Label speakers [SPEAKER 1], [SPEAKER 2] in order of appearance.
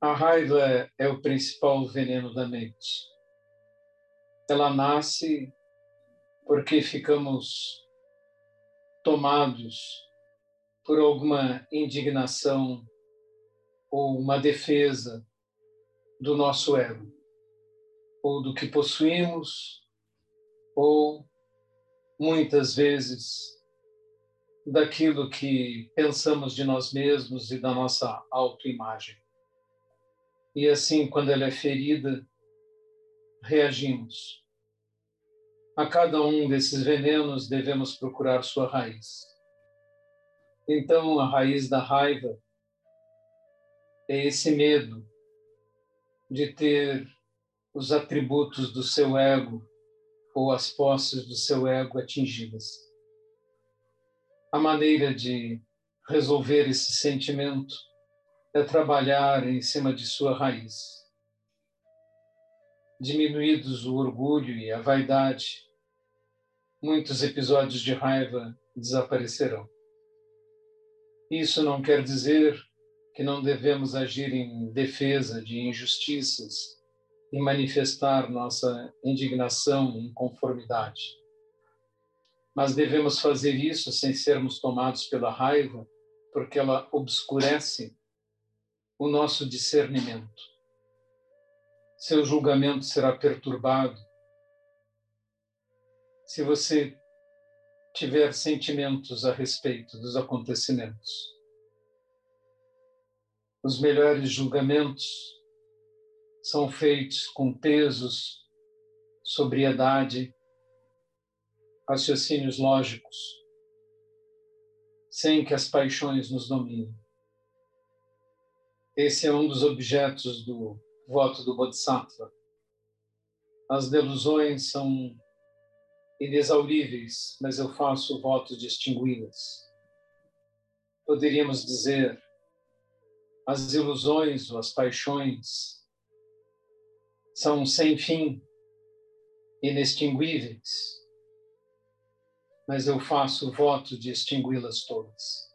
[SPEAKER 1] A raiva é o principal veneno da mente. Ela nasce porque ficamos tomados por alguma indignação ou uma defesa do nosso ego, ou do que possuímos, ou muitas vezes daquilo que pensamos de nós mesmos e da nossa autoimagem. E assim, quando ela é ferida, reagimos. A cada um desses venenos devemos procurar sua raiz. Então, a raiz da raiva é esse medo de ter os atributos do seu ego ou as posses do seu ego atingidas. A maneira de resolver esse sentimento é trabalhar em cima de sua raiz. Diminuídos o orgulho e a vaidade, muitos episódios de raiva desaparecerão. Isso não quer dizer que não devemos agir em defesa de injustiças e manifestar nossa indignação e inconformidade. Mas devemos fazer isso sem sermos tomados pela raiva, porque ela obscurece o nosso discernimento. Seu julgamento será perturbado se você tiver sentimentos a respeito dos acontecimentos. Os melhores julgamentos são feitos com pesos, sobriedade, raciocínios lógicos, sem que as paixões nos dominem. Esse é um dos objetos do voto do Bodhisattva. As delusões são inexauríveis, mas eu faço o voto de extingui-las. Poderíamos dizer, as ilusões ou as paixões são sem fim, inextinguíveis, mas eu faço o voto de extingui-las todas.